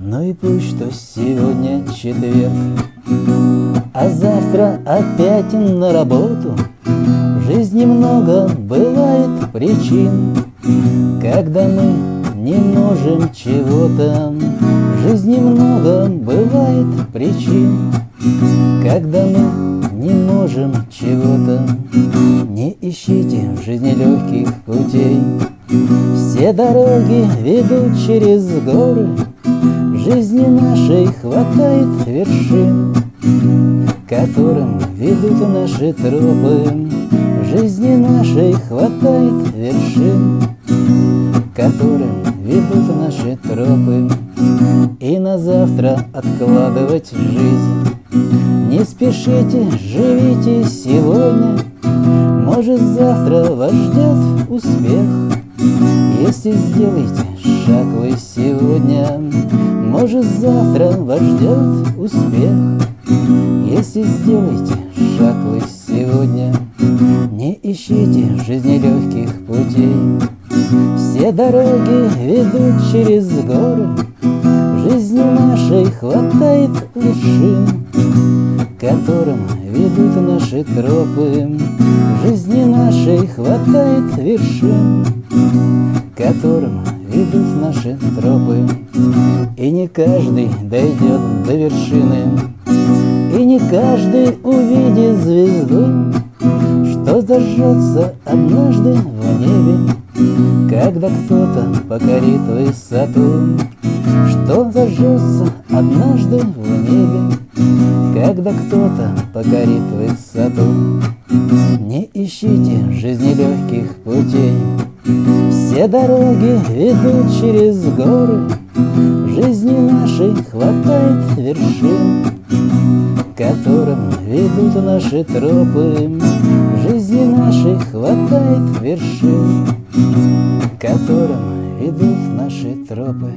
Ну и пусть, что сегодня четверг, А завтра опять на работу. В жизни много бывает причин, Когда мы не можем чего-то. В жизни много бывает причин, Когда мы не можем чего-то. Не ищите в жизни легких путей, Все дороги ведут через горы, жизни нашей хватает вершин, Которым ведут наши тропы. В жизни нашей хватает вершин, Которым ведут наши тропы. И на завтра откладывать жизнь. Не спешите, живите сегодня, Может завтра вас ждет успех, Если сделаете шаг вы сегодня, может, завтра вас ждет успех, Если сделаете шаг вы сегодня. Не ищите в жизни легких путей, Все дороги ведут через горы, жизни нашей хватает вершин, Которым ведут наши тропы. В жизни нашей хватает вершин, Которым ведут наши тропы. И не каждый дойдет до вершины, И не каждый увидит звезду, Что зажжется однажды в небе, Когда кто-то покорит высоту, Что зажжется однажды в небе, Когда кто-то покорит высоту. Не ищите в жизни легких путей, все дороги ведут через горы, жизни нашей хватает вершин, Которым ведут наши тропы. Жизни нашей хватает вершин, Которым ведут наши тропы.